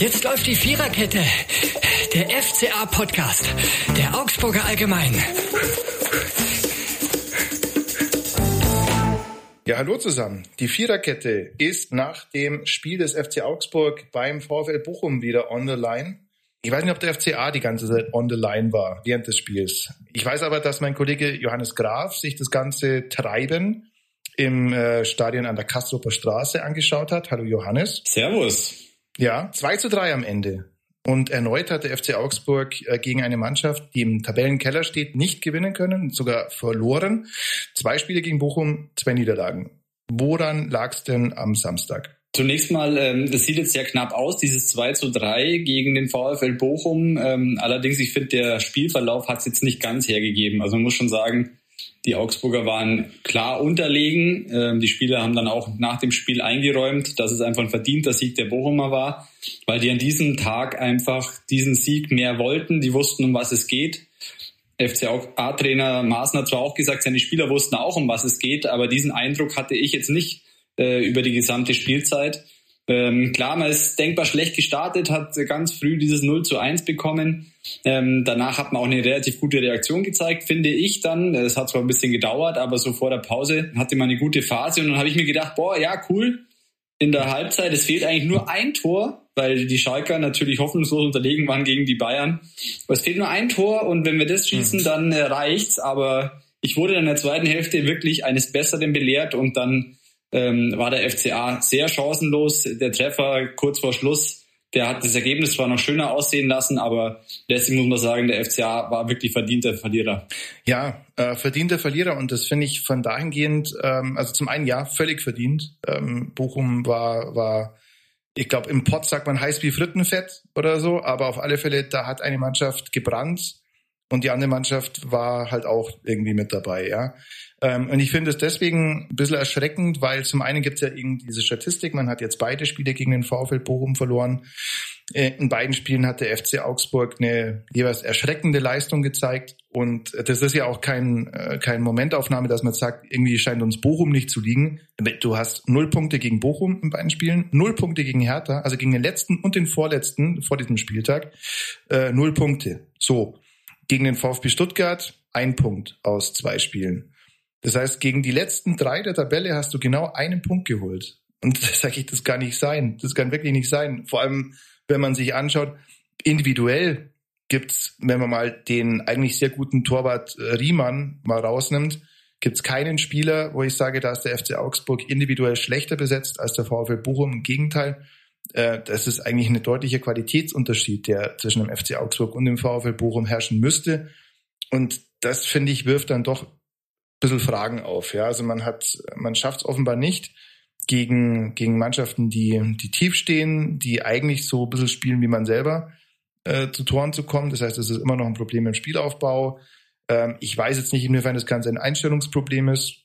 Jetzt läuft die Viererkette. Der FCA-Podcast. Der Augsburger Allgemein. Ja, hallo zusammen. Die Viererkette ist nach dem Spiel des FC Augsburg beim VfL Bochum wieder on the line. Ich weiß nicht, ob der FCA die ganze Zeit on the line war während des Spiels. Ich weiß aber, dass mein Kollege Johannes Graf sich das ganze Treiben im äh, Stadion an der Kastroper Straße angeschaut hat. Hallo Johannes. Servus. Ja, 2 zu 3 am Ende. Und erneut hat der FC Augsburg äh, gegen eine Mannschaft, die im Tabellenkeller steht, nicht gewinnen können, sogar verloren. Zwei Spiele gegen Bochum, zwei Niederlagen. Woran lag es denn am Samstag? Zunächst mal, ähm, das sieht jetzt sehr knapp aus, dieses 2 zu 3 gegen den VfL Bochum. Ähm, allerdings, ich finde, der Spielverlauf hat es jetzt nicht ganz hergegeben. Also man muss schon sagen, die Augsburger waren klar unterlegen. Ähm, die Spieler haben dann auch nach dem Spiel eingeräumt, dass es einfach ein verdienter Sieg der Bochumer war, weil die an diesem Tag einfach diesen Sieg mehr wollten. Die wussten, um was es geht. FCA-Trainer Maaßen hat zwar auch gesagt, seine Spieler wussten auch, um was es geht, aber diesen Eindruck hatte ich jetzt nicht äh, über die gesamte Spielzeit. Ähm, klar, man ist denkbar schlecht gestartet, hat ganz früh dieses 0 zu 1 bekommen. Ähm, danach hat man auch eine relativ gute Reaktion gezeigt, finde ich dann. Es hat zwar ein bisschen gedauert, aber so vor der Pause hatte man eine gute Phase und dann habe ich mir gedacht, boah, ja, cool. In der Halbzeit, es fehlt eigentlich nur ein Tor, weil die Schalker natürlich hoffnungslos unterlegen waren gegen die Bayern. Aber es fehlt nur ein Tor und wenn wir das schießen, mhm. dann äh, reicht's. Aber ich wurde in der zweiten Hälfte wirklich eines Besseren belehrt und dann ähm, war der FCA sehr chancenlos. Der Treffer kurz vor Schluss, der hat das Ergebnis zwar noch schöner aussehen lassen, aber letztlich muss man sagen, der FCA war wirklich verdienter Verlierer. Ja, äh, verdienter Verlierer und das finde ich von dahingehend, ähm, also zum einen ja, völlig verdient. Ähm, Bochum war, war ich glaube, im Pott sagt man heiß wie Frittenfett oder so, aber auf alle Fälle, da hat eine Mannschaft gebrannt und die andere Mannschaft war halt auch irgendwie mit dabei, ja. Ähm, und ich finde es deswegen ein bisschen erschreckend, weil zum einen gibt es ja eben diese Statistik, man hat jetzt beide Spiele gegen den VfL Bochum verloren. Äh, in beiden Spielen hat der FC Augsburg eine jeweils erschreckende Leistung gezeigt. Und das ist ja auch kein, äh, kein Momentaufnahme, dass man sagt, irgendwie scheint uns Bochum nicht zu liegen. Du hast null Punkte gegen Bochum in beiden Spielen, null Punkte gegen Hertha, also gegen den letzten und den vorletzten vor diesem Spieltag, äh, null Punkte. So. Gegen den VfB Stuttgart ein Punkt aus zwei Spielen. Das heißt, gegen die letzten drei der Tabelle hast du genau einen Punkt geholt. Und da sage ich, das kann nicht sein. Das kann wirklich nicht sein. Vor allem, wenn man sich anschaut, individuell gibt's, wenn man mal den eigentlich sehr guten Torwart äh, Riemann mal rausnimmt, gibt's keinen Spieler, wo ich sage, da ist der FC Augsburg individuell schlechter besetzt als der VfL Bochum. Im Gegenteil, äh, das ist eigentlich ein deutlicher Qualitätsunterschied, der zwischen dem FC Augsburg und dem VfL Bochum herrschen müsste. Und das, finde ich, wirft dann doch bisschen Fragen auf. Ja, also man hat, man schafft es offenbar nicht, gegen, gegen Mannschaften, die, die tief stehen, die eigentlich so ein bisschen spielen wie man selber, äh, zu Toren zu kommen. Das heißt, es ist immer noch ein Problem im Spielaufbau. Ähm, ich weiß jetzt nicht, inwiefern das Ganze ein Einstellungsproblem ist.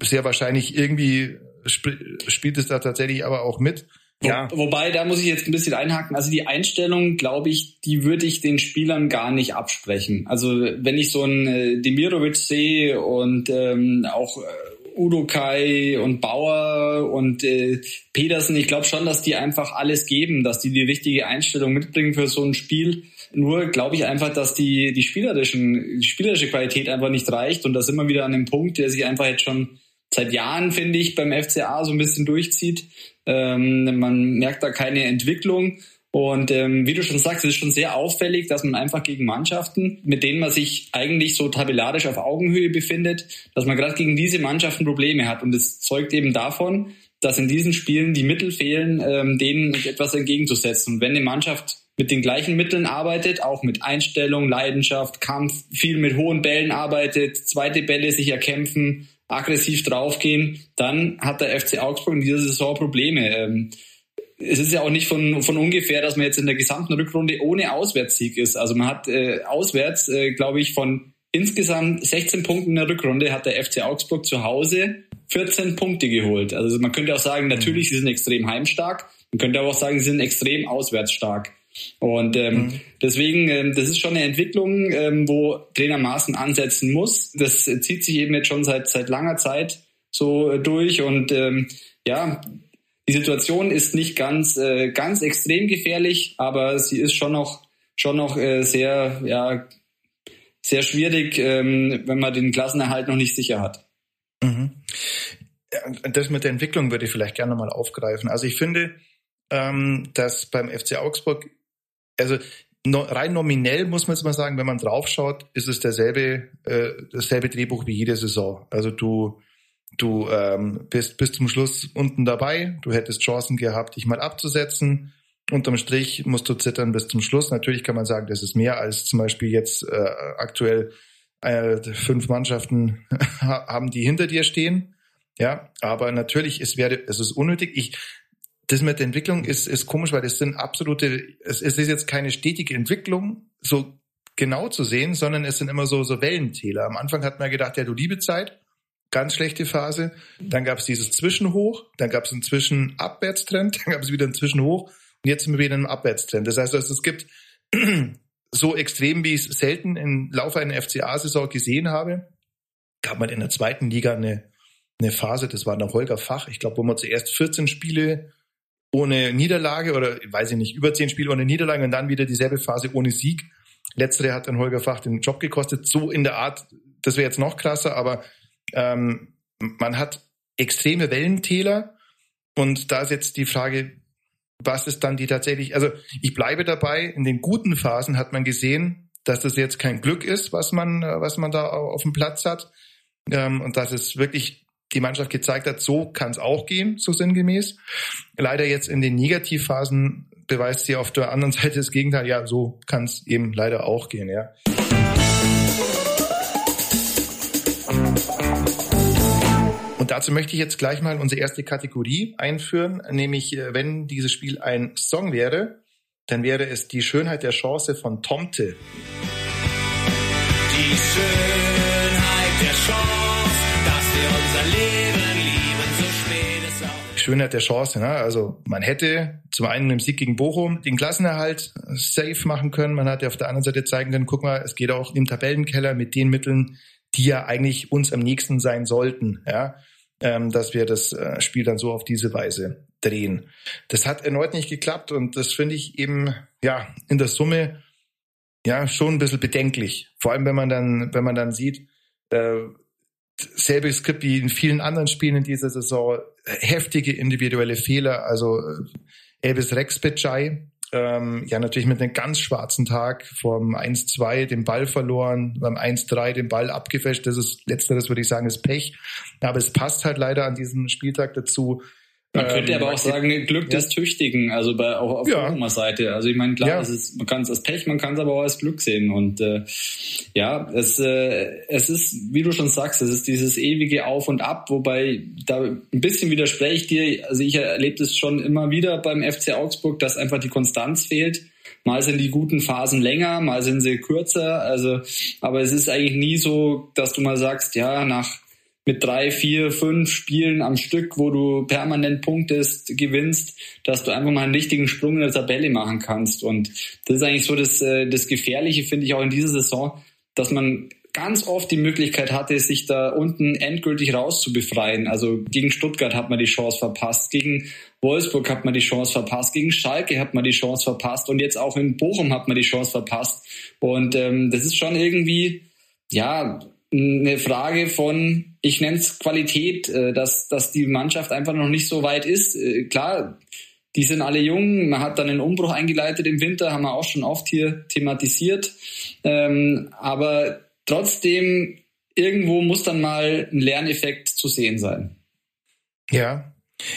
Sehr wahrscheinlich irgendwie sp spielt es da tatsächlich aber auch mit. Ja. Wo, wobei, da muss ich jetzt ein bisschen einhaken. Also die Einstellung, glaube ich, die würde ich den Spielern gar nicht absprechen. Also wenn ich so einen äh, Demirovic sehe und ähm, auch äh, Udo Kai und Bauer und äh, Petersen, ich glaube schon, dass die einfach alles geben, dass die die richtige Einstellung mitbringen für so ein Spiel. Nur glaube ich einfach, dass die, die spielerischen, die spielerische Qualität einfach nicht reicht und das immer wieder an dem Punkt, der sich einfach jetzt schon seit Jahren, finde ich, beim FCA so ein bisschen durchzieht. Ähm, man merkt da keine Entwicklung. Und ähm, wie du schon sagst, es ist schon sehr auffällig, dass man einfach gegen Mannschaften, mit denen man sich eigentlich so tabellarisch auf Augenhöhe befindet, dass man gerade gegen diese Mannschaften Probleme hat. Und es zeugt eben davon, dass in diesen Spielen die Mittel fehlen, ähm, denen etwas entgegenzusetzen. Und wenn eine Mannschaft mit den gleichen Mitteln arbeitet, auch mit Einstellung, Leidenschaft, Kampf, viel mit hohen Bällen arbeitet, zweite Bälle sich erkämpfen, aggressiv draufgehen, dann hat der FC Augsburg in dieser Saison Probleme. Ähm, es ist ja auch nicht von, von ungefähr, dass man jetzt in der gesamten Rückrunde ohne Auswärtssieg ist. Also man hat äh, auswärts, äh, glaube ich, von insgesamt 16 Punkten in der Rückrunde hat der FC Augsburg zu Hause 14 Punkte geholt. Also man könnte auch sagen, natürlich, sie sind extrem heimstark. Man könnte aber auch sagen, sie sind extrem auswärtsstark. Und ähm, mhm. deswegen, ähm, das ist schon eine Entwicklung, ähm, wo Trainer Maaßen ansetzen muss. Das zieht sich eben jetzt schon seit seit langer Zeit so äh, durch und ähm, ja, die Situation ist nicht ganz, äh, ganz extrem gefährlich, aber sie ist schon noch, schon noch äh, sehr, ja, sehr schwierig, ähm, wenn man den Klassenerhalt noch nicht sicher hat. Mhm. Das mit der Entwicklung würde ich vielleicht gerne mal aufgreifen. Also ich finde, ähm, dass beim FC Augsburg, also no, rein nominell muss man jetzt mal sagen, wenn man draufschaut, ist es derselbe, äh, dasselbe Drehbuch wie jede Saison. Also du Du ähm, bist bis zum Schluss unten dabei. Du hättest Chancen gehabt, dich mal abzusetzen. Unterm Strich musst du zittern bis zum Schluss. Natürlich kann man sagen, das ist mehr als zum Beispiel jetzt äh, aktuell äh, fünf Mannschaften haben, die hinter dir stehen. Ja, aber natürlich, es wäre, es ist unnötig. Ich, das mit der Entwicklung ist, ist komisch, weil das sind absolute, es, es ist jetzt keine stetige Entwicklung, so genau zu sehen, sondern es sind immer so, so Wellentäler. Am Anfang hat man gedacht, ja, du liebe Zeit, ganz schlechte Phase. Dann gab es dieses Zwischenhoch, dann gab es einen Zwischenabwärtstrend, dann gab es wieder einen Zwischenhoch und jetzt sind wir wieder in einem Abwärtstrend. Das heißt, es gibt so extrem, wie ich es selten im Laufe einer FCA-Saison gesehen habe, gab man in der zweiten Liga eine, eine Phase, das war der Holger Fach, ich glaube, wo man zuerst 14 Spiele ohne Niederlage oder weiß ich nicht, über 10 Spiele ohne Niederlage und dann wieder dieselbe Phase ohne Sieg. Letztere hat dann Holger Fach den Job gekostet. So in der Art, das wäre jetzt noch krasser, aber ähm, man hat extreme Wellentäler und da ist jetzt die Frage, was ist dann die tatsächlich, also ich bleibe dabei, in den guten Phasen hat man gesehen, dass das jetzt kein Glück ist, was man, was man da auf dem Platz hat ähm, und dass es wirklich die Mannschaft gezeigt hat, so kann es auch gehen, so sinngemäß. Leider jetzt in den Negativphasen beweist sie auf der anderen Seite das Gegenteil, ja, so kann es eben leider auch gehen, ja. Und dazu möchte ich jetzt gleich mal unsere erste Kategorie einführen, nämlich äh, wenn dieses Spiel ein Song wäre, dann wäre es die Schönheit der Chance von Tomte. Die Schönheit der Chance, Schönheit der Chance, ne? also man hätte zum einen im Sieg gegen Bochum den Klassenerhalt safe machen können, man hatte auf der anderen Seite zeigen können, guck mal, es geht auch im Tabellenkeller mit den Mitteln, die ja eigentlich uns am nächsten sein sollten. Ja? ähm, dass wir das äh, Spiel dann so auf diese Weise drehen. Das hat erneut nicht geklappt und das finde ich eben ja in der Summe ja schon ein bisschen bedenklich. Vor allem wenn man dann wenn man dann sieht äh, selbe Skript wie in vielen anderen Spielen in dieser Saison heftige individuelle Fehler. Also äh, Elvis Rex Becai ähm, ja natürlich mit einem ganz schwarzen Tag vom 1-2 den Ball verloren, beim 1-3 den Ball abgefälscht. Das ist letzteres, würde ich sagen, ist Pech. Aber es passt halt leider an diesem Spieltag dazu. Man könnte ähm, aber auch sagen, Glück ja. des Tüchtigen, also bei, auch auf ja. der Seite. Also ich meine, klar, ja. es ist, man kann es als Pech, man kann es aber auch als Glück sehen. Und äh, ja, es, äh, es ist, wie du schon sagst, es ist dieses ewige Auf und Ab, wobei da ein bisschen widerspreche ich dir. Also ich erlebe das schon immer wieder beim FC Augsburg, dass einfach die Konstanz fehlt. Mal sind die guten Phasen länger, mal sind sie kürzer. Also, aber es ist eigentlich nie so, dass du mal sagst, ja, nach mit drei, vier, fünf Spielen am Stück, wo du permanent punktest, gewinnst, dass du einfach mal einen richtigen Sprung in der Tabelle machen kannst. Und das ist eigentlich so das, äh, das Gefährliche, finde ich, auch in dieser Saison, dass man ganz oft die Möglichkeit hatte, sich da unten endgültig rauszubefreien. Also gegen Stuttgart hat man die Chance verpasst, gegen Wolfsburg hat man die Chance verpasst, gegen Schalke hat man die Chance verpasst und jetzt auch in Bochum hat man die Chance verpasst. Und ähm, das ist schon irgendwie, ja, eine Frage von, ich nenne es Qualität, äh, dass, dass die Mannschaft einfach noch nicht so weit ist. Äh, klar, die sind alle jung, man hat dann einen Umbruch eingeleitet im Winter, haben wir auch schon oft hier thematisiert. Ähm, aber trotzdem, irgendwo muss dann mal ein Lerneffekt zu sehen sein. Ja.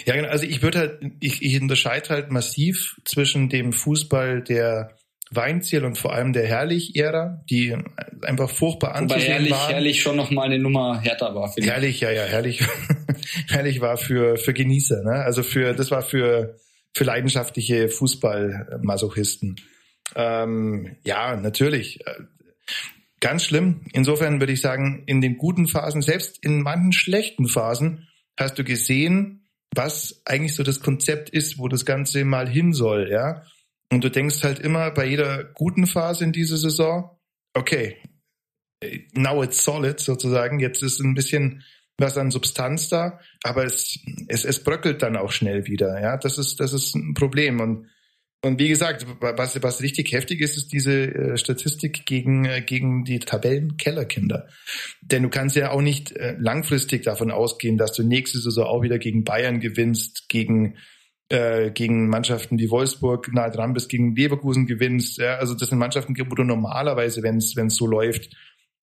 Ja, genau. Also ich würde halt, ich, ich unterscheide halt massiv zwischen dem Fußball, der Weinziel und vor allem der Herrlich-Ära, die einfach furchtbar anzusehen Wobei herrlich, waren. Herrlich schon noch mal eine Nummer härter war. Herrlich, ja, ja, herrlich. herrlich war für, für Genießer, ne? Also für, das war für, für leidenschaftliche Fußballmasochisten. Ähm, ja, natürlich. Ganz schlimm. Insofern würde ich sagen, in den guten Phasen, selbst in manchen schlechten Phasen, hast du gesehen, was eigentlich so das Konzept ist, wo das Ganze mal hin soll, ja. Und du denkst halt immer bei jeder guten Phase in dieser Saison, okay, now it's solid sozusagen. Jetzt ist ein bisschen was an Substanz da, aber es, es, es bröckelt dann auch schnell wieder. Ja, das ist, das ist ein Problem. Und, und wie gesagt, was, was richtig heftig ist, ist diese äh, Statistik gegen, äh, gegen die Tabellenkellerkinder. Denn du kannst ja auch nicht äh, langfristig davon ausgehen, dass du nächste Saison auch wieder gegen Bayern gewinnst, gegen äh, gegen Mannschaften wie Wolfsburg nahe dran bist, gegen Leverkusen gewinnst. Ja, also das sind Mannschaften, wo du normalerweise, wenn es so läuft,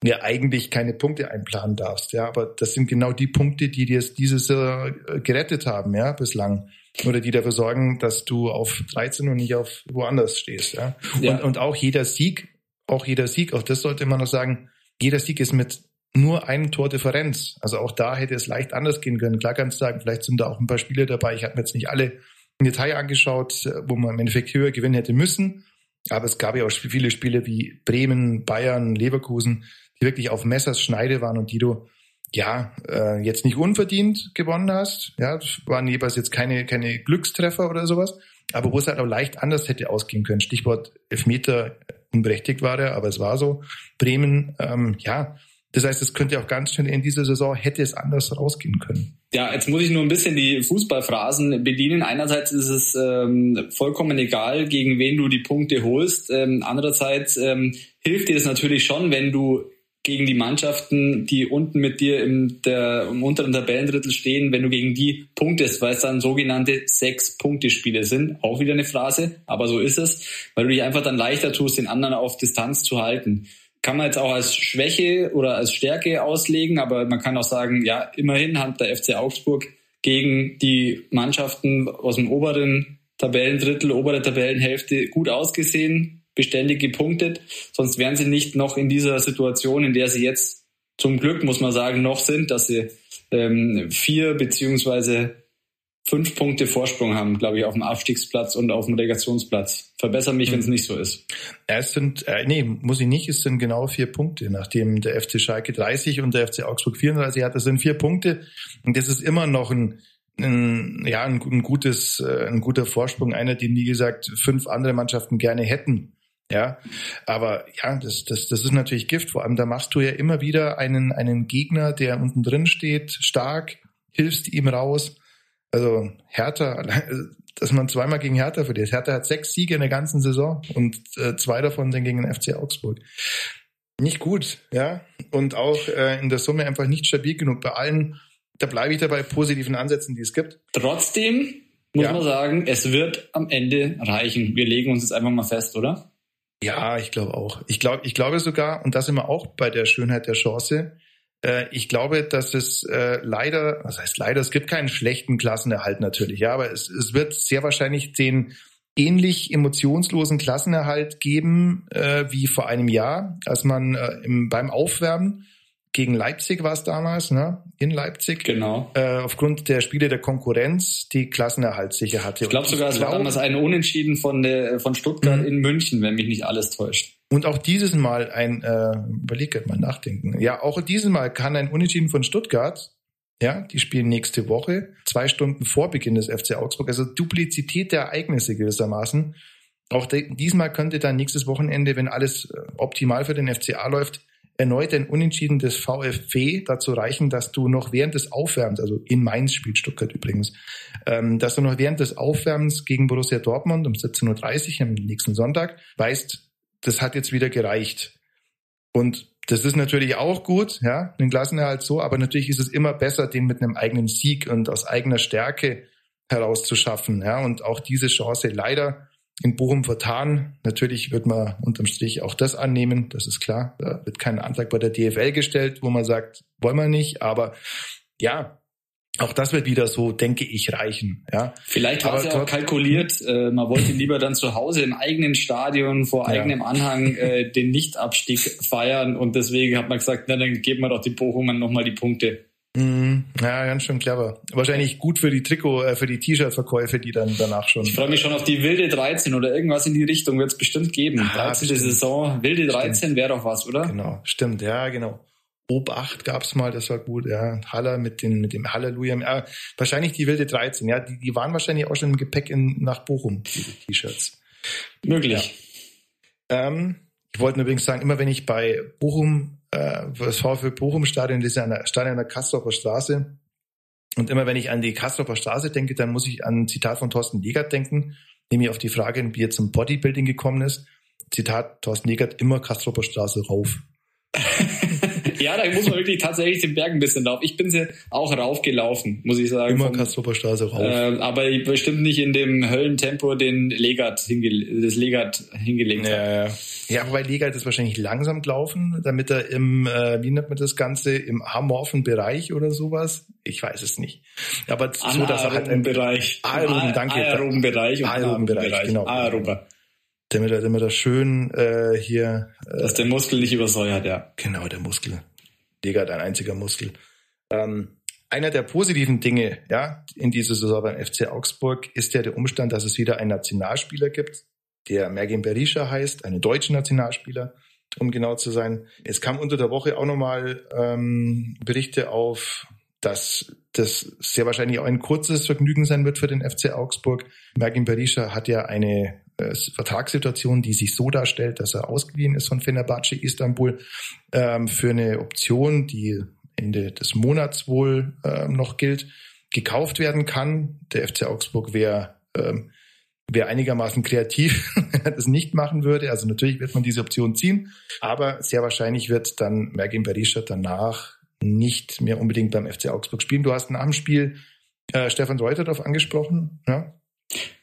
ja eigentlich keine Punkte einplanen darfst. Ja, aber das sind genau die Punkte, die dir dieses äh, gerettet haben, ja, bislang. Oder die dafür sorgen, dass du auf 13 und nicht auf woanders stehst. Ja? ja. Und, und auch jeder Sieg, auch jeder Sieg, auch das sollte man noch sagen, jeder Sieg ist mit nur einem Tor Differenz. Also auch da hätte es leicht anders gehen können. Klar kannst du sagen, vielleicht sind da auch ein paar Spiele dabei. Ich habe mir jetzt nicht alle im Detail angeschaut, wo man im Endeffekt höher gewinnen hätte müssen. Aber es gab ja auch viele Spiele wie Bremen, Bayern, Leverkusen, die wirklich auf Messers Schneide waren und die du ja äh, jetzt nicht unverdient gewonnen hast. Ja, waren jeweils jetzt keine keine Glückstreffer oder sowas, aber wo es halt auch leicht anders hätte ausgehen können. Stichwort Elfmeter unberechtigt war der, aber es war so. Bremen, ähm, ja, das heißt, es könnte auch ganz schnell in dieser Saison hätte es anders rausgehen können. Ja, jetzt muss ich nur ein bisschen die Fußballphrasen bedienen. Einerseits ist es ähm, vollkommen egal, gegen wen du die Punkte holst. Ähm, andererseits ähm, hilft dir es natürlich schon, wenn du gegen die Mannschaften, die unten mit dir im, der, im unteren Tabellendrittel stehen, wenn du gegen die punktest, weil es dann sogenannte Sechs-Punkte-Spiele sind. Auch wieder eine Phrase, aber so ist es, weil du dich einfach dann leichter tust, den anderen auf Distanz zu halten kann man jetzt auch als Schwäche oder als Stärke auslegen, aber man kann auch sagen, ja, immerhin hat der FC Augsburg gegen die Mannschaften aus dem oberen Tabellendrittel, obere Tabellenhälfte gut ausgesehen, beständig gepunktet. Sonst wären sie nicht noch in dieser Situation, in der sie jetzt zum Glück, muss man sagen, noch sind, dass sie ähm, vier beziehungsweise fünf Punkte Vorsprung haben, glaube ich, auf dem Abstiegsplatz und auf dem Relegationsplatz. Verbessere mich, mhm. wenn es nicht so ist. Ja, es sind, äh, nee, muss ich nicht, es sind genau vier Punkte, nachdem der FC Schalke 30 und der FC Augsburg 34 hat. Das sind vier Punkte und das ist immer noch ein, ein ja, ein, ein gutes, äh, ein guter Vorsprung, einer, den, wie gesagt, fünf andere Mannschaften gerne hätten. Ja, aber ja, das, das, das ist natürlich Gift. Vor allem, da machst du ja immer wieder einen, einen Gegner, der unten drin steht, stark, hilfst ihm raus also Hertha, dass man zweimal gegen Hertha verliert. Hertha hat sechs Siege in der ganzen Saison und äh, zwei davon dann gegen den FC Augsburg. Nicht gut, ja. Und auch äh, in der Summe einfach nicht stabil genug. Bei allen, da bleibe ich dabei, positiven Ansätzen, die es gibt. Trotzdem muss ja. man sagen, es wird am Ende reichen. Wir legen uns jetzt einfach mal fest, oder? Ja, ich glaube auch. Ich glaube, ich glaube sogar, und das sind wir auch bei der Schönheit der Chance, ich glaube, dass es äh, leider, was heißt leider, es gibt keinen schlechten Klassenerhalt natürlich, ja, aber es, es wird sehr wahrscheinlich den ähnlich emotionslosen Klassenerhalt geben äh, wie vor einem Jahr, als man äh, im, beim Aufwärmen gegen Leipzig war es damals, ne? In Leipzig. Genau. Äh, aufgrund der Spiele der Konkurrenz die Klassenerhalt sicher hatte. Ich glaube sogar, es war damals ein Unentschieden von, der, von Stuttgart mhm. in München, wenn mich nicht alles täuscht. Und auch dieses Mal ein, äh, überleg mal nachdenken. Ja, auch dieses Mal kann ein Unentschieden von Stuttgart, ja, die spielen nächste Woche, zwei Stunden vor Beginn des FC Augsburg, also Duplizität der Ereignisse gewissermaßen. Auch diesmal könnte dann nächstes Wochenende, wenn alles äh, optimal für den FCA läuft, erneut ein Unentschieden des VfB dazu reichen, dass du noch während des Aufwärms, also in Mainz spielt Stuttgart übrigens, ähm, dass du noch während des Aufwärms gegen Borussia Dortmund um 17.30 Uhr am nächsten Sonntag weißt, das hat jetzt wieder gereicht. Und das ist natürlich auch gut, ja, den Klassenerhalt so, aber natürlich ist es immer besser, den mit einem eigenen Sieg und aus eigener Stärke herauszuschaffen, ja, und auch diese Chance leider in Bochum vertan. Natürlich wird man unterm Strich auch das annehmen, das ist klar. Da wird kein Antrag bei der DFL gestellt, wo man sagt, wollen wir nicht, aber ja, auch das wird wieder so, denke ich, reichen. Ja. Vielleicht war es ja auch kalkuliert. Äh, man wollte lieber dann zu Hause im eigenen Stadion vor ja. eigenem Anhang äh, den Nichtabstieg feiern und deswegen hat man gesagt, na dann geben wir doch die Bochumern nochmal die Punkte. Mm, ja, ganz schön clever. Wahrscheinlich gut für die Trikot, äh, für die T-Shirt-Verkäufe, die dann danach schon. Ich freue mich schon auf die wilde 13 oder irgendwas in die Richtung wird es bestimmt geben. Ah, 13. Bestimmt. Saison, wilde 13 wäre doch was, oder? Genau, stimmt, ja, genau. Obacht gab's mal, das war gut, ja. Haller mit, den, mit dem Halleluja. Ja, wahrscheinlich die wilde 13, ja. Die, die waren wahrscheinlich auch schon im Gepäck in, nach Bochum, diese T-Shirts. Möglich. Ja. Ähm, ich wollte übrigens sagen, immer wenn ich bei Bochum äh, das VfL Bochum Stadion, das ist ja ein Stadion an der Kastroper Straße. Und immer wenn ich an die Kastroper Straße denke, dann muss ich an ein Zitat von Thorsten Legert denken, nämlich auf die Frage, wie er zum Bodybuilding gekommen ist. Zitat Thorsten Legert, immer Kastroper Straße rauf. ja, da muss man wirklich tatsächlich den Berg ein bisschen laufen. Ich bin sie auch raufgelaufen, muss ich sagen. Immer Kastroper Straße rauf. Äh, aber bestimmt nicht in dem Höllentempo, den Legat hinge das Legat hingelegt ja, hat. Ja, ja, wobei Legat ist wahrscheinlich langsam gelaufen, damit er im, äh, wie nennt man das Ganze, im amorphen Bereich oder sowas. Ich weiß es nicht. Aber so, dass er halt im Bereich. Aeroben, danke. Aeroben Bereich. Aeroben Bereich, genau. Aerober damit er, damit er schön äh, hier. Äh, Dass der Muskel nicht übersäuert, ja. Genau, der Muskel. Digga, dein einziger Muskel. Ähm, einer der positiven Dinge, ja, in dieser Saison beim FC Augsburg ist ja der Umstand, dass es wieder einen Nationalspieler gibt, der Mergin Berisha heißt, einen deutschen Nationalspieler, um genau zu sein. Es kam unter der Woche auch nochmal ähm, Berichte auf, dass das sehr wahrscheinlich auch ein kurzes Vergnügen sein wird für den FC Augsburg. Mergin Berisha hat ja eine äh, Vertragssituation, die sich so darstellt, dass er ausgeliehen ist von Fenerbahce Istanbul ähm, für eine Option, die Ende des Monats wohl ähm, noch gilt, gekauft werden kann. Der FC Augsburg wäre ähm, wäre einigermaßen kreativ, wenn er das nicht machen würde. Also natürlich wird man diese Option ziehen, aber sehr wahrscheinlich wird dann Mergin Berisha danach nicht mehr unbedingt beim FC Augsburg spielen. Du hast nach dem Spiel äh, Stefan Reuter darauf angesprochen. Ja?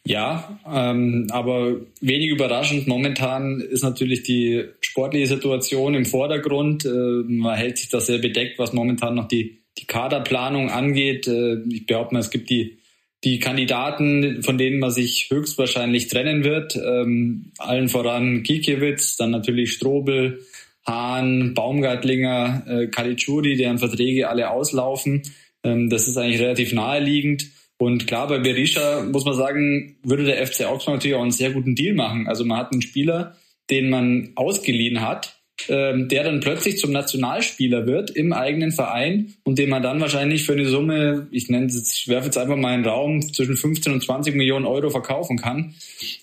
Ja, ähm, aber wenig überraschend. Momentan ist natürlich die sportliche Situation im Vordergrund. Äh, man hält sich da sehr bedeckt, was momentan noch die, die Kaderplanung angeht. Äh, ich behaupte mal, es gibt die, die Kandidaten, von denen man sich höchstwahrscheinlich trennen wird. Ähm, allen voran Kikiewicz, dann natürlich Strobel, Hahn, Baumgartlinger, äh, Kalitschuri, deren Verträge alle auslaufen. Ähm, das ist eigentlich relativ naheliegend. Und klar, bei Berisha muss man sagen, würde der FC Augsburg natürlich auch einen sehr guten Deal machen. Also man hat einen Spieler, den man ausgeliehen hat, ähm, der dann plötzlich zum Nationalspieler wird im eigenen Verein und den man dann wahrscheinlich für eine Summe, ich nenne es, ich werfe jetzt einfach mal einen Raum, zwischen 15 und 20 Millionen Euro verkaufen kann.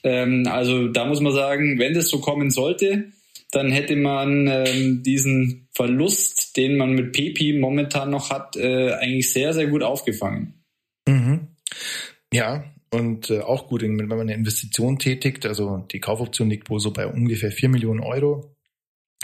Ähm, also da muss man sagen, wenn das so kommen sollte, dann hätte man ähm, diesen Verlust, den man mit Pepi momentan noch hat, äh, eigentlich sehr, sehr gut aufgefangen. Mhm. Ja, und äh, auch gut, wenn man eine Investition tätigt, also die Kaufoption liegt wohl so bei ungefähr vier Millionen Euro,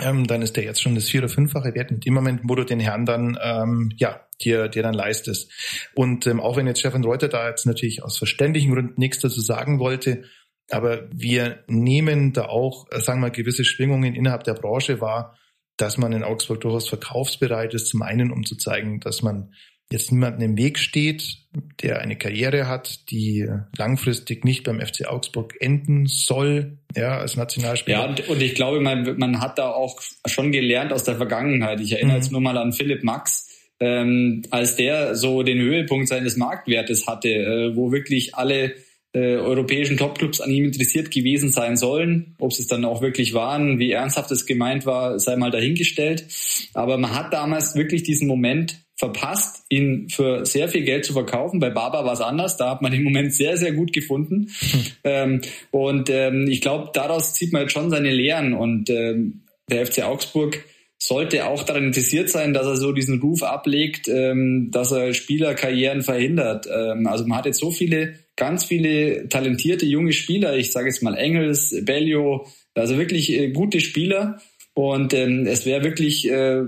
ähm, dann ist der jetzt schon das vier- oder fünffache Wert in dem Moment, wo du den Herrn dann, ähm, ja, dir, dir dann leistest. Und ähm, auch wenn jetzt Stefan Reuter da jetzt natürlich aus verständlichen Gründen nichts dazu sagen wollte, aber wir nehmen da auch, sagen wir mal, gewisse Schwingungen innerhalb der Branche wahr, dass man in Augsburg durchaus verkaufsbereit ist. Zum einen, um zu zeigen, dass man jetzt niemanden im Weg steht, der eine Karriere hat, die langfristig nicht beim FC Augsburg enden soll, ja, als Nationalspieler. Ja, und, und ich glaube, man, man hat da auch schon gelernt aus der Vergangenheit. Ich erinnere mhm. jetzt nur mal an Philipp Max, ähm, als der so den Höhepunkt seines Marktwertes hatte, äh, wo wirklich alle äh, europäischen Topclubs an ihm interessiert gewesen sein sollen. Ob sie es dann auch wirklich waren, wie ernsthaft es gemeint war, sei mal dahingestellt. Aber man hat damals wirklich diesen Moment verpasst, ihn für sehr viel Geld zu verkaufen. Bei Baba war es anders. Da hat man den Moment sehr, sehr gut gefunden. Hm. Ähm, und ähm, ich glaube, daraus zieht man jetzt schon seine Lehren. Und ähm, der FC Augsburg sollte auch daran interessiert sein, dass er so diesen Ruf ablegt, ähm, dass er Spielerkarrieren verhindert. Ähm, also man hat jetzt so viele, ganz viele talentierte junge Spieler. Ich sage jetzt mal Engels, Bellio, also wirklich äh, gute Spieler. Und ähm, es wäre wirklich äh,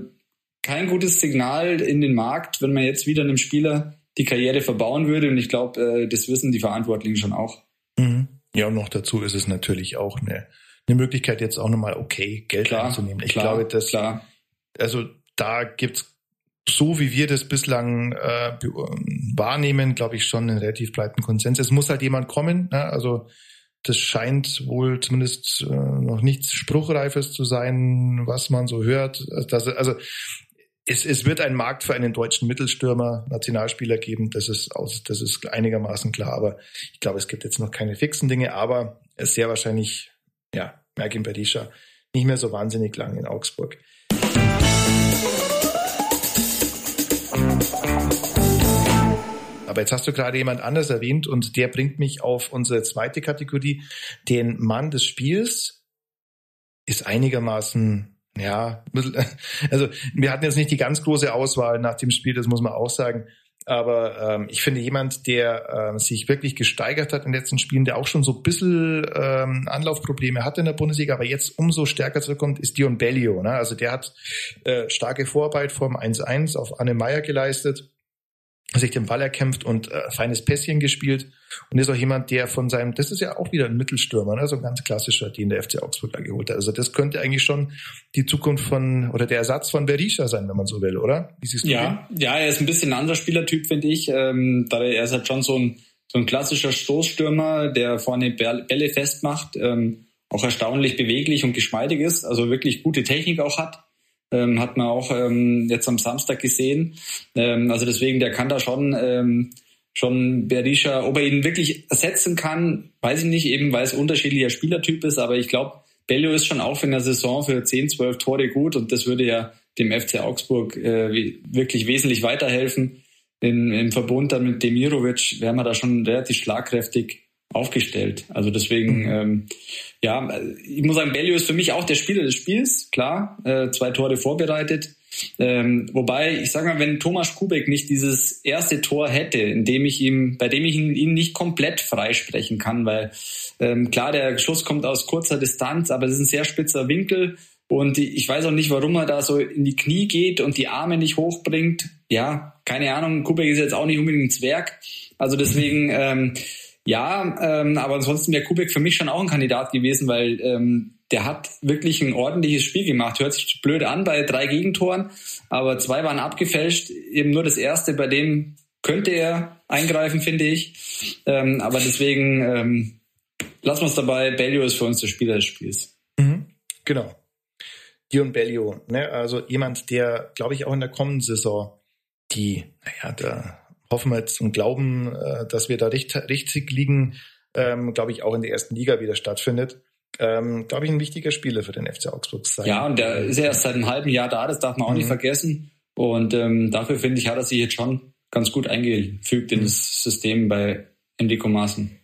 kein gutes Signal in den Markt, wenn man jetzt wieder einem Spieler die Karriere verbauen würde. Und ich glaube, äh, das wissen die Verantwortlichen schon auch. Mhm. Ja, und noch dazu ist es natürlich auch eine, eine Möglichkeit, jetzt auch nochmal okay Geld klar, einzunehmen. Ich klar, glaube, dass klar. also da gibt's so wie wir das bislang äh, wahrnehmen, glaube ich, schon einen relativ breiten Konsens. Es muss halt jemand kommen. Ne? Also das scheint wohl zumindest äh, noch nichts Spruchreifes zu sein, was man so hört. Dass, also es, es wird einen Markt für einen deutschen Mittelstürmer, Nationalspieler geben, das ist, aus, das ist einigermaßen klar, aber ich glaube, es gibt jetzt noch keine fixen Dinge, aber es sehr wahrscheinlich, ja, Merkin Berisha nicht mehr so wahnsinnig lang in Augsburg. Aber jetzt hast du gerade jemand anders erwähnt und der bringt mich auf unsere zweite Kategorie. Den Mann des Spiels ist einigermaßen ja, also wir hatten jetzt nicht die ganz große Auswahl nach dem Spiel, das muss man auch sagen. Aber ähm, ich finde jemand, der ähm, sich wirklich gesteigert hat in den letzten Spielen, der auch schon so ein bisschen ähm, Anlaufprobleme hatte in der Bundesliga, aber jetzt umso stärker zurückkommt, ist Dion Bellio. Ne? Also der hat äh, starke Vorarbeit vom 1-1 auf Anne Meyer geleistet sich den Ball erkämpft und äh, feines Pässchen gespielt und ist auch jemand, der von seinem, das ist ja auch wieder ein Mittelstürmer, ne, so ein ganz klassischer, den der FC Augsburg da geholt hat. Also das könnte eigentlich schon die Zukunft von oder der Ersatz von Berisha sein, wenn man so will, oder? Wie siehst du ja, den? ja, er ist ein bisschen ein anderer Spielertyp, finde ich. Ähm, da er ist halt schon so ein so ein klassischer Stoßstürmer, der vorne Bälle festmacht, ähm, auch erstaunlich beweglich und geschmeidig ist, also wirklich gute Technik auch hat ähm, hat man auch ähm, jetzt am Samstag gesehen. Ähm, also deswegen, der kann da schon ähm, schon Berisha, ob er ihn wirklich ersetzen kann, weiß ich nicht, eben weil es unterschiedlicher Spielertyp ist, aber ich glaube, Bello ist schon auch in der Saison für 10, 12 Tore gut und das würde ja dem FC Augsburg äh, wirklich wesentlich weiterhelfen. In, Im Verbund dann mit Demirovic wären wir da schon relativ schlagkräftig aufgestellt. Also deswegen, mhm. ähm, ja, ich muss sagen, Bellio ist für mich auch der Spieler des Spiels, klar, äh, zwei Tore vorbereitet. Ähm, wobei, ich sage mal, wenn Thomas Kubek nicht dieses erste Tor hätte, in dem ich ihm, bei dem ich ihn, ihn nicht komplett freisprechen kann, weil ähm, klar, der Schuss kommt aus kurzer Distanz, aber es ist ein sehr spitzer Winkel und ich weiß auch nicht, warum er da so in die Knie geht und die Arme nicht hochbringt. Ja, keine Ahnung, Kubek ist jetzt auch nicht unbedingt ein Zwerg, also deswegen ähm, ja, ähm, aber ansonsten wäre Kubek für mich schon auch ein Kandidat gewesen, weil ähm, der hat wirklich ein ordentliches Spiel gemacht. Hört sich blöd an bei drei Gegentoren, aber zwei waren abgefälscht. Eben nur das erste, bei dem könnte er eingreifen, finde ich. Ähm, aber deswegen ähm, lassen wir uns dabei. Bellio ist für uns der Spieler des Spiels. Mhm, genau. Dion Bellio, ne? also jemand, der, glaube ich, auch in der kommenden Saison die, naja, da hoffen wir jetzt und glauben, äh, dass wir da richtig, richtig liegen, ähm, glaube ich, auch in der ersten Liga wieder stattfindet. Ähm, glaube ich, ein wichtiger Spieler für den FC Augsburg sein. Ja, und der ist ja erst seit einem halben Jahr da, das darf man auch mhm. nicht vergessen. Und ähm, dafür finde ich, hat er sich jetzt schon ganz gut eingefügt in mhm. das System bei Enrico Maaßen.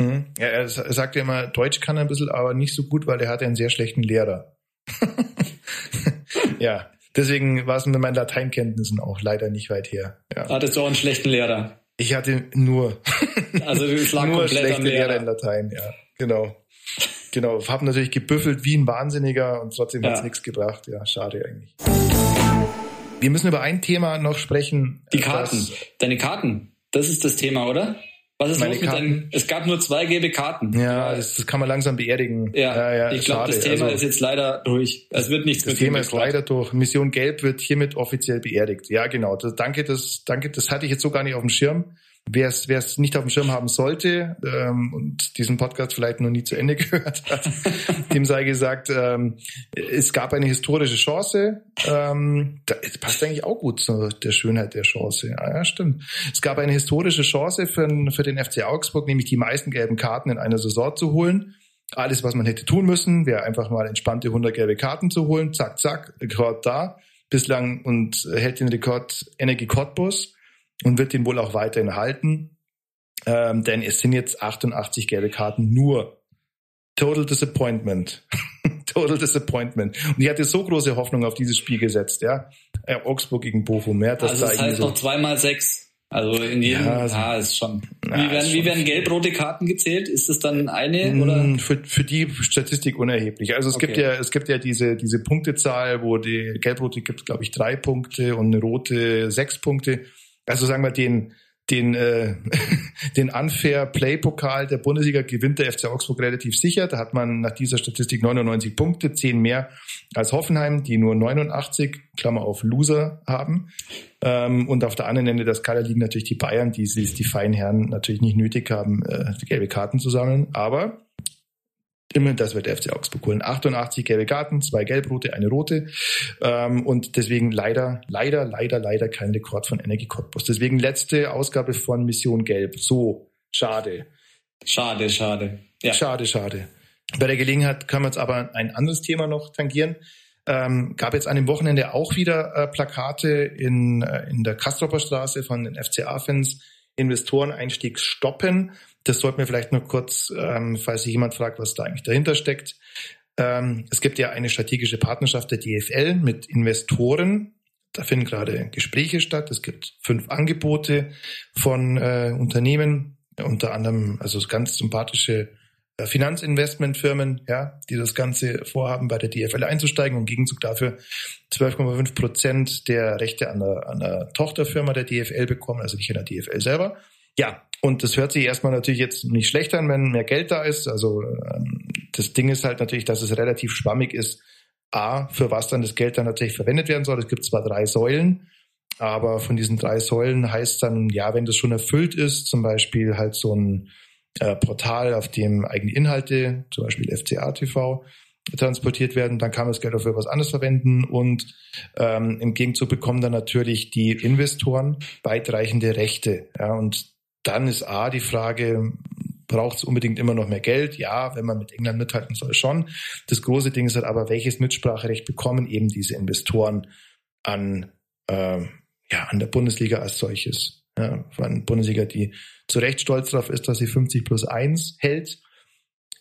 Mhm. Ja, er sagt ja immer, Deutsch kann er ein bisschen, aber nicht so gut, weil er hat einen sehr schlechten Lehrer. ja, Deswegen war es mit meinen Lateinkenntnissen auch leider nicht weit her. Ja. Hattest du auch einen schlechten Lehrer? Ich hatte nur, also du lag nur schlechte Lehrer. Lehrer in Latein, ja, genau. Genau, habe natürlich gebüffelt wie ein Wahnsinniger und trotzdem ja. hat's nichts gebracht. Ja, schade eigentlich. Wir müssen über ein Thema noch sprechen. Die Karten. Deine Karten. Das ist das Thema, oder? Was ist los mit deinen, es gab nur zwei gelbe Karten. Ja, das, das kann man langsam beerdigen. Ja, ja, ja ich glaube, das Thema also, ist jetzt leider durch. Es wird nichts Das Thema ist leider durch. Mission Gelb wird hiermit offiziell beerdigt. Ja, genau. Das, danke, das, danke, das hatte ich jetzt so gar nicht auf dem Schirm. Wer es, nicht auf dem Schirm haben sollte ähm, und diesen Podcast vielleicht noch nie zu Ende gehört hat, dem sei gesagt, ähm, es gab eine historische Chance. Ähm, das passt eigentlich auch gut zu der Schönheit der Chance. Ja, ja, stimmt. Es gab eine historische Chance für, für den FC Augsburg, nämlich die meisten gelben Karten in einer Saison zu holen. Alles, was man hätte tun müssen, wäre einfach mal entspannte 100 gelbe Karten zu holen. Zack, zack, Rekord da. Bislang und hält den Rekord Energie Cottbus und wird den wohl auch weiterhin halten. Ähm, denn es sind jetzt 88 gelbe Karten nur. Total Disappointment. Total Disappointment. Und ich hatte so große Hoffnung auf dieses Spiel gesetzt, ja. Äh, Augsburg gegen Bochum, ja. Das also das heißt so noch zweimal sechs. Also in jedem, ja, also, ah, ist schon. Wie werden, wie werden gelb-rote Karten gezählt? Ist das dann eine mm, oder? Für, für die Statistik unerheblich. Also es okay. gibt ja, es gibt ja diese, diese Punktezahl, wo die gelb-rote gibt, glaube ich, drei Punkte und eine rote sechs Punkte also sagen wir den, den, äh, den Unfair Play Pokal der Bundesliga gewinnt der FC Augsburg relativ sicher. Da hat man nach dieser Statistik 99 Punkte, 10 mehr als Hoffenheim, die nur 89, Klammer auf Loser haben. Ähm, und auf der anderen Ende der Skala liegen natürlich die Bayern, die die, die feinen Herren natürlich nicht nötig haben, äh, gelbe Karten zu sammeln. Aber Immerhin, das wird der FC Augsburg holen. 88 gelbe Karten, zwei gelb-rote, eine rote. Ähm, und deswegen leider, leider, leider, leider kein Rekord von Energie Cottbus. Deswegen letzte Ausgabe von Mission Gelb. So, schade. Schade, schade. Ja. Schade, schade. Bei der Gelegenheit können wir jetzt aber ein anderes Thema noch tangieren. Ähm, gab jetzt an dem Wochenende auch wieder äh, Plakate in, äh, in der Kastropper Straße von den FCA-Fans Investoreneinstieg stoppen. Das sollte mir vielleicht nur kurz, ähm, falls sich jemand fragt, was da eigentlich dahinter steckt. Ähm, es gibt ja eine strategische Partnerschaft der DFL mit Investoren. Da finden gerade Gespräche statt. Es gibt fünf Angebote von äh, Unternehmen, unter anderem also ganz sympathische äh, Finanzinvestmentfirmen, ja, die das Ganze vorhaben, bei der DFL einzusteigen und im Gegenzug dafür 12,5 Prozent der Rechte an der, an der Tochterfirma der DFL bekommen, also nicht in der DFL selber. Ja, und das hört sich erstmal natürlich jetzt nicht schlecht an, wenn mehr Geld da ist. Also ähm, das Ding ist halt natürlich, dass es relativ schwammig ist, A, für was dann das Geld dann tatsächlich verwendet werden soll. Es gibt zwar drei Säulen, aber von diesen drei Säulen heißt dann, ja, wenn das schon erfüllt ist, zum Beispiel halt so ein äh, Portal, auf dem eigene Inhalte, zum Beispiel FCA TV, transportiert werden, dann kann man das Geld auch für was anderes verwenden und ähm, im Gegenzug bekommen dann natürlich die Investoren weitreichende Rechte. Ja, und dann ist A die Frage, braucht es unbedingt immer noch mehr Geld? Ja, wenn man mit England mithalten soll, schon. Das große Ding ist halt aber, welches Mitspracherecht bekommen eben diese Investoren an, äh, ja, an der Bundesliga als solches? Ja, von Bundesliga, die zu Recht stolz darauf ist, dass sie 50 plus 1 hält.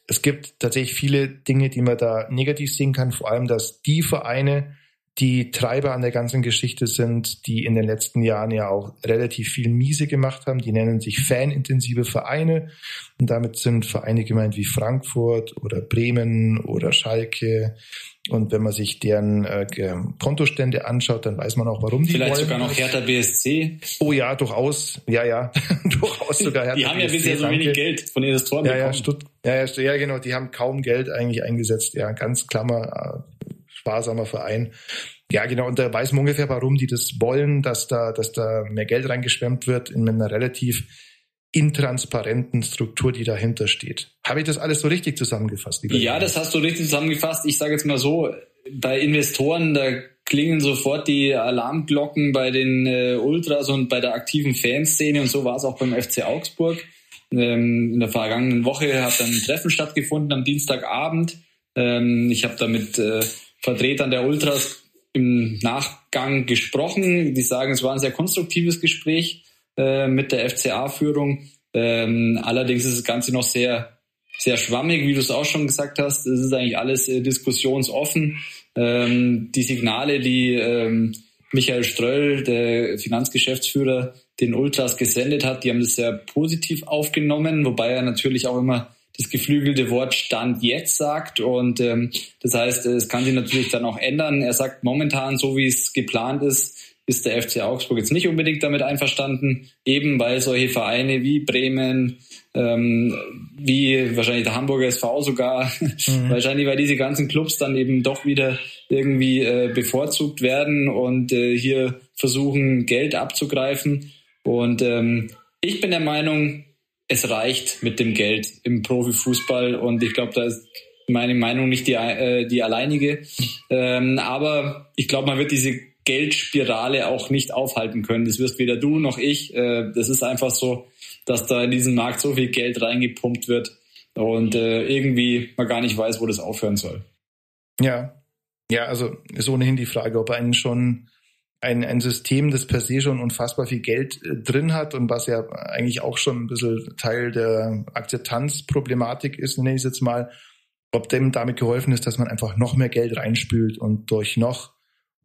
Es gibt tatsächlich viele Dinge, die man da negativ sehen kann, vor allem, dass die Vereine, die Treiber an der ganzen Geschichte sind, die in den letzten Jahren ja auch relativ viel Miese gemacht haben. Die nennen sich fanintensive Vereine. Und damit sind Vereine gemeint wie Frankfurt oder Bremen oder Schalke. Und wenn man sich deren äh, Kontostände anschaut, dann weiß man auch, warum die Vielleicht wollen. sogar noch Hertha BSC. Oh ja, durchaus. Ja, ja. durchaus sogar Hertha Die haben BSC, ja bisher so wenig Geld von ihren Toren ja, Ja, Stutt ja, ja, ja, genau. Die haben kaum Geld eigentlich eingesetzt. Ja, ganz Klammer sparsamer Verein. Ja, genau. Und da weiß man ungefähr, warum die das wollen, dass da, dass da mehr Geld reingeschwemmt wird in einer relativ intransparenten Struktur, die dahinter steht. Habe ich das alles so richtig zusammengefasst? Ja, das hast du richtig zusammengefasst. Ich sage jetzt mal so, bei Investoren, da klingen sofort die Alarmglocken bei den äh, Ultras und bei der aktiven Fanszene und so war es auch beim FC Augsburg. Ähm, in der vergangenen Woche hat dann ein Treffen stattgefunden am Dienstagabend. Ähm, ich habe da mit äh, Vertretern der Ultras im Nachgang gesprochen. Die sagen, es war ein sehr konstruktives Gespräch äh, mit der FCA-Führung. Ähm, allerdings ist das Ganze noch sehr, sehr schwammig, wie du es auch schon gesagt hast. Es ist eigentlich alles äh, diskussionsoffen. Ähm, die Signale, die ähm, Michael Ströll, der Finanzgeschäftsführer, den Ultras gesendet hat, die haben das sehr positiv aufgenommen, wobei er natürlich auch immer das geflügelte Wort Stand jetzt sagt. Und ähm, das heißt, es kann sich natürlich dann auch ändern. Er sagt momentan, so wie es geplant ist, ist der FC Augsburg jetzt nicht unbedingt damit einverstanden, eben weil solche Vereine wie Bremen, ähm, wie wahrscheinlich der Hamburger SV sogar, mhm. wahrscheinlich weil diese ganzen Clubs dann eben doch wieder irgendwie äh, bevorzugt werden und äh, hier versuchen, Geld abzugreifen. Und ähm, ich bin der Meinung, es reicht mit dem Geld im Profifußball und ich glaube, da ist meine Meinung nicht die, äh, die alleinige. Ähm, aber ich glaube, man wird diese Geldspirale auch nicht aufhalten können. Das wirst weder du noch ich. Äh, das ist einfach so, dass da in diesen Markt so viel Geld reingepumpt wird und äh, irgendwie man gar nicht weiß, wo das aufhören soll. Ja, ja, also ist ohnehin die Frage, ob einen schon ein, ein System, das per se schon unfassbar viel Geld äh, drin hat und was ja eigentlich auch schon ein bisschen Teil der Akzeptanzproblematik ist, nenne ich es jetzt mal, ob dem damit geholfen ist, dass man einfach noch mehr Geld reinspült und durch noch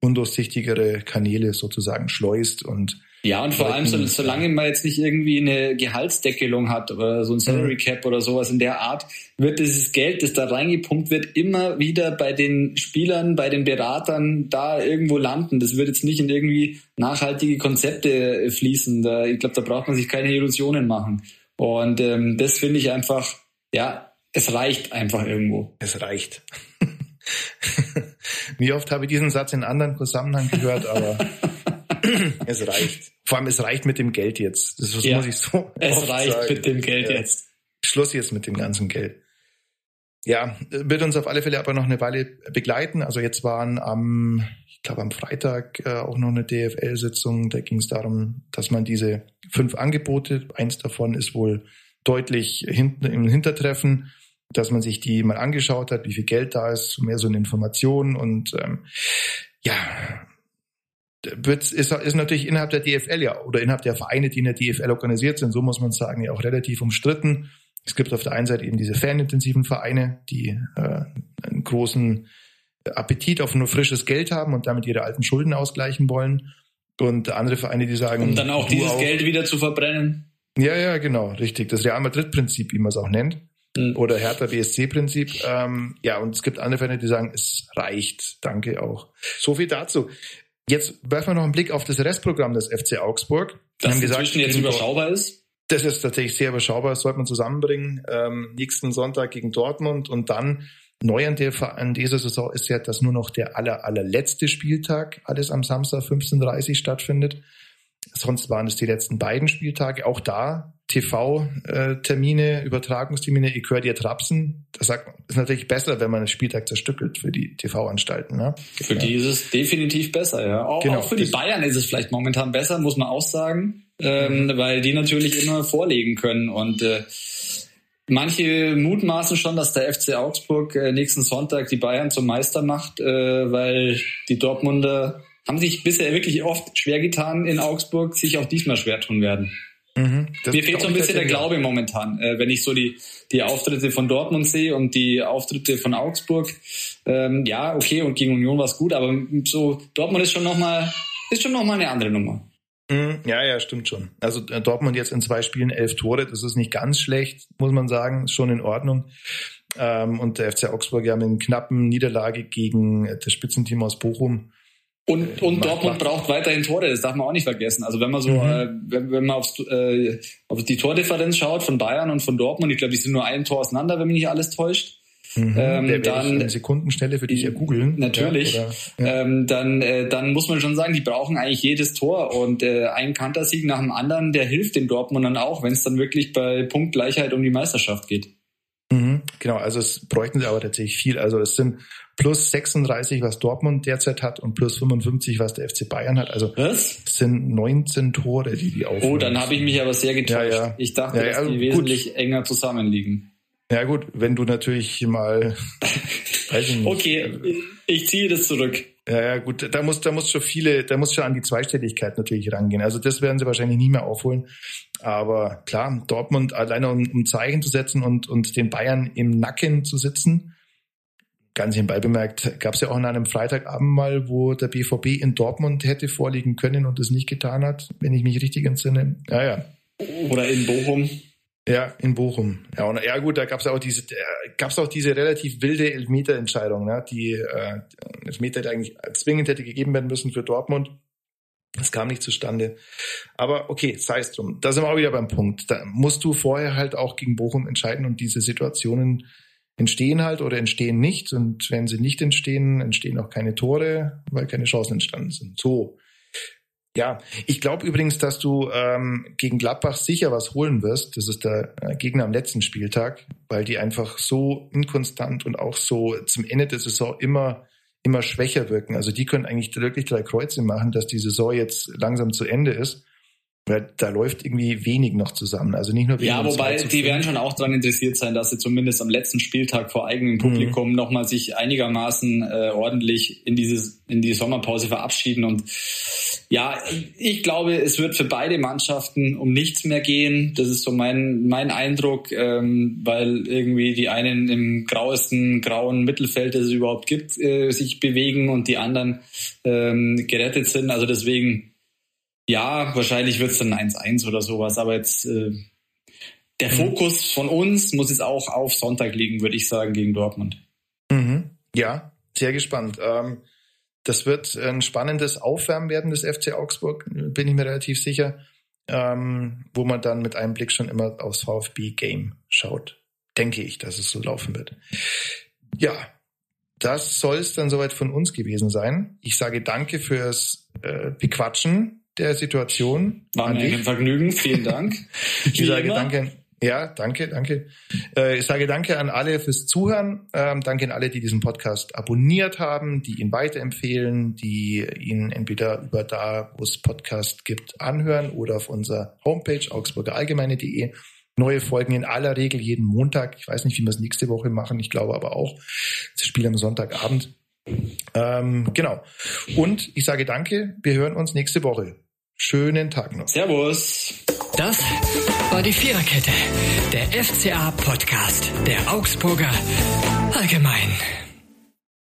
undurchsichtigere Kanäle sozusagen schleust und ja, und vor allem, so, solange man jetzt nicht irgendwie eine Gehaltsdeckelung hat oder so ein Salary mhm. Cap oder sowas in der Art, wird dieses Geld, das da reingepumpt wird, immer wieder bei den Spielern, bei den Beratern da irgendwo landen. Das wird jetzt nicht in irgendwie nachhaltige Konzepte fließen. Da, ich glaube, da braucht man sich keine Illusionen machen. Und ähm, das finde ich einfach, ja, es reicht einfach irgendwo. Es reicht. Wie oft habe ich diesen Satz in anderen Zusammenhang gehört, aber es reicht. Vor allem, es reicht mit dem Geld jetzt. Das ja, muss ich so. Es reicht sagen. mit dem Geld ja. jetzt. Schluss jetzt mit dem ganzen Geld. Ja, wird uns auf alle Fälle aber noch eine Weile begleiten. Also jetzt waren am, ich glaube am Freitag äh, auch noch eine DFL-Sitzung. Da ging es darum, dass man diese fünf Angebote, eins davon ist wohl deutlich hinten im Hintertreffen, dass man sich die mal angeschaut hat, wie viel Geld da ist, mehr so eine Information und ähm, ja, wird, ist, ist natürlich innerhalb der DFL ja oder innerhalb der Vereine, die in der DFL organisiert sind, so muss man sagen, ja auch relativ umstritten. Es gibt auf der einen Seite eben diese fanintensiven Vereine, die äh, einen großen Appetit auf nur frisches Geld haben und damit ihre alten Schulden ausgleichen wollen. Und andere Vereine, die sagen. Um dann auch dieses auch, Geld wieder zu verbrennen. Ja, ja, genau, richtig. Das Real Madrid-Prinzip, wie man es auch nennt. Mhm. Oder Hertha BSC-Prinzip. Ähm, ja, und es gibt andere Vereine, die sagen, es reicht. Danke auch. So viel dazu. Jetzt werfen wir noch einen Blick auf das Restprogramm des FC Augsburg. Das haben gesagt, jetzt überschaubar ist. Das ist tatsächlich sehr überschaubar, das sollte man zusammenbringen. Ähm, nächsten Sonntag gegen Dortmund und dann neu an, der, an dieser Saison ist ja, dass nur noch der aller, allerletzte Spieltag alles am Samstag 15.30 stattfindet. Sonst waren es die letzten beiden Spieltage. Auch da TV-Termine, Übertragungstermine, ich höre dir Trapsen. Das sagt, ist natürlich besser, wenn man den Spieltag zerstückelt für die TV-Anstalten. Ne? Für ja. die ist es definitiv besser, ja. Auch, genau. auch für die Bayern ist es vielleicht momentan besser, muss man auch sagen, ähm, mhm. weil die natürlich immer vorlegen können und äh, Manche mutmaßen schon, dass der FC Augsburg äh, nächsten Sonntag die Bayern zum Meister macht, äh, weil die Dortmunder haben sich bisher wirklich oft schwer getan in Augsburg, sich auch diesmal schwer tun werden. Mhm, Mir fehlt so ein bisschen der Glaube momentan, äh, wenn ich so die, die Auftritte von Dortmund sehe und die Auftritte von Augsburg. Ähm, ja, okay, und gegen Union war es gut, aber so Dortmund ist schon nochmal ist schon noch mal eine andere Nummer. Mhm, ja, ja, stimmt schon. Also äh, Dortmund jetzt in zwei Spielen elf Tore, das ist nicht ganz schlecht, muss man sagen, ist schon in Ordnung. Ähm, und der FC Augsburg ja mit einer knappen Niederlage gegen das Spitzenteam aus Bochum und, und Dortmund braucht weiterhin Tore, das darf man auch nicht vergessen. Also wenn man so, mhm. äh, wenn, wenn man aufs, äh, auf die Tordifferenz schaut von Bayern und von Dortmund, ich glaube, die sind nur ein Tor auseinander, wenn mich nicht alles täuscht. Mhm, ähm, dann eine Sekundenstelle für dich ja googeln. Natürlich. Ja, oder, ja. Ähm, dann, äh, dann muss man schon sagen, die brauchen eigentlich jedes Tor und äh, ein Kantersieg nach dem anderen, der hilft den Dortmundern auch, wenn es dann wirklich bei Punktgleichheit um die Meisterschaft geht. Mhm, genau, also es bräuchten sie aber tatsächlich viel. Also es sind plus 36, was Dortmund derzeit hat und plus 55, was der FC Bayern hat. Also was? sind 19 Tore, die die aufnehmen. Oh, dann habe ich mich aber sehr getäuscht. Ja, ja. Ich dachte, ja, dass also die wesentlich gut. enger zusammenliegen. Ja gut, wenn du natürlich mal, ich. Okay, ich ziehe das zurück. Ja, ja, gut, da muss, da muss schon viele, da muss schon an die Zweistelligkeit natürlich rangehen. Also das werden sie wahrscheinlich nie mehr aufholen. Aber klar, Dortmund alleine um, um Zeichen zu setzen und, und den Bayern im Nacken zu sitzen, ganz nebenbei bemerkt, gab es ja auch an einem Freitagabend mal, wo der BVB in Dortmund hätte vorliegen können und es nicht getan hat, wenn ich mich richtig entsinne. Ja, ja. Oder in Bochum. Ja, in Bochum. Ja, und, ja gut, da gab es auch diese, äh, gab's auch diese relativ wilde Elfmeter-Entscheidung, ne? die äh, Elfmeter die eigentlich zwingend hätte gegeben werden müssen für Dortmund. Das kam nicht zustande. Aber okay, sei es drum. Da sind wir auch wieder beim Punkt. Da musst du vorher halt auch gegen Bochum entscheiden und diese Situationen entstehen halt oder entstehen nicht. Und wenn sie nicht entstehen, entstehen auch keine Tore, weil keine Chancen entstanden sind. So. Ja, ich glaube übrigens, dass du ähm, gegen Gladbach sicher was holen wirst. Das ist der äh, Gegner am letzten Spieltag, weil die einfach so inkonstant und auch so zum Ende der Saison immer immer schwächer wirken. Also die können eigentlich wirklich drei Kreuze machen, dass die Saison jetzt langsam zu Ende ist. Weil da läuft irgendwie wenig noch zusammen. Also nicht nur Ja, wobei die werden schon auch daran interessiert sein, dass sie zumindest am letzten Spieltag vor eigenem Publikum mhm. nochmal sich einigermaßen äh, ordentlich in dieses in die Sommerpause verabschieden. Und ja, ich glaube, es wird für beide Mannschaften um nichts mehr gehen. Das ist so mein mein Eindruck, ähm, weil irgendwie die einen im grauesten grauen Mittelfeld, das es überhaupt gibt, äh, sich bewegen und die anderen ähm, gerettet sind. Also deswegen ja, wahrscheinlich wird es dann 1-1 oder sowas, aber jetzt äh, der mhm. Fokus von uns muss jetzt auch auf Sonntag liegen, würde ich sagen, gegen Dortmund. Mhm. Ja, sehr gespannt. Ähm, das wird ein spannendes Aufwärmen werden des FC Augsburg, bin ich mir relativ sicher, ähm, wo man dann mit einem Blick schon immer aufs VfB-Game schaut. Denke ich, dass es so laufen wird. Ja, das soll es dann soweit von uns gewesen sein. Ich sage danke fürs äh, Bequatschen der Situation. War mir ein Vergnügen, vielen Dank. ich sage immer. danke. Ja, danke, danke. Äh, ich sage danke an alle fürs Zuhören. Ähm, danke an alle, die diesen Podcast abonniert haben, die ihn weiterempfehlen, die ihn entweder über da, wo es Podcast gibt, anhören oder auf unserer Homepage augsburgerallgemeine.de. Neue Folgen in aller Regel jeden Montag. Ich weiß nicht, wie wir es nächste Woche machen. Ich glaube aber auch. Das Spiel am Sonntagabend. Ähm, genau. Und ich sage danke. Wir hören uns nächste Woche. Schönen Tag noch. Servus. Das war die Viererkette, der FCA-Podcast der Augsburger Allgemein.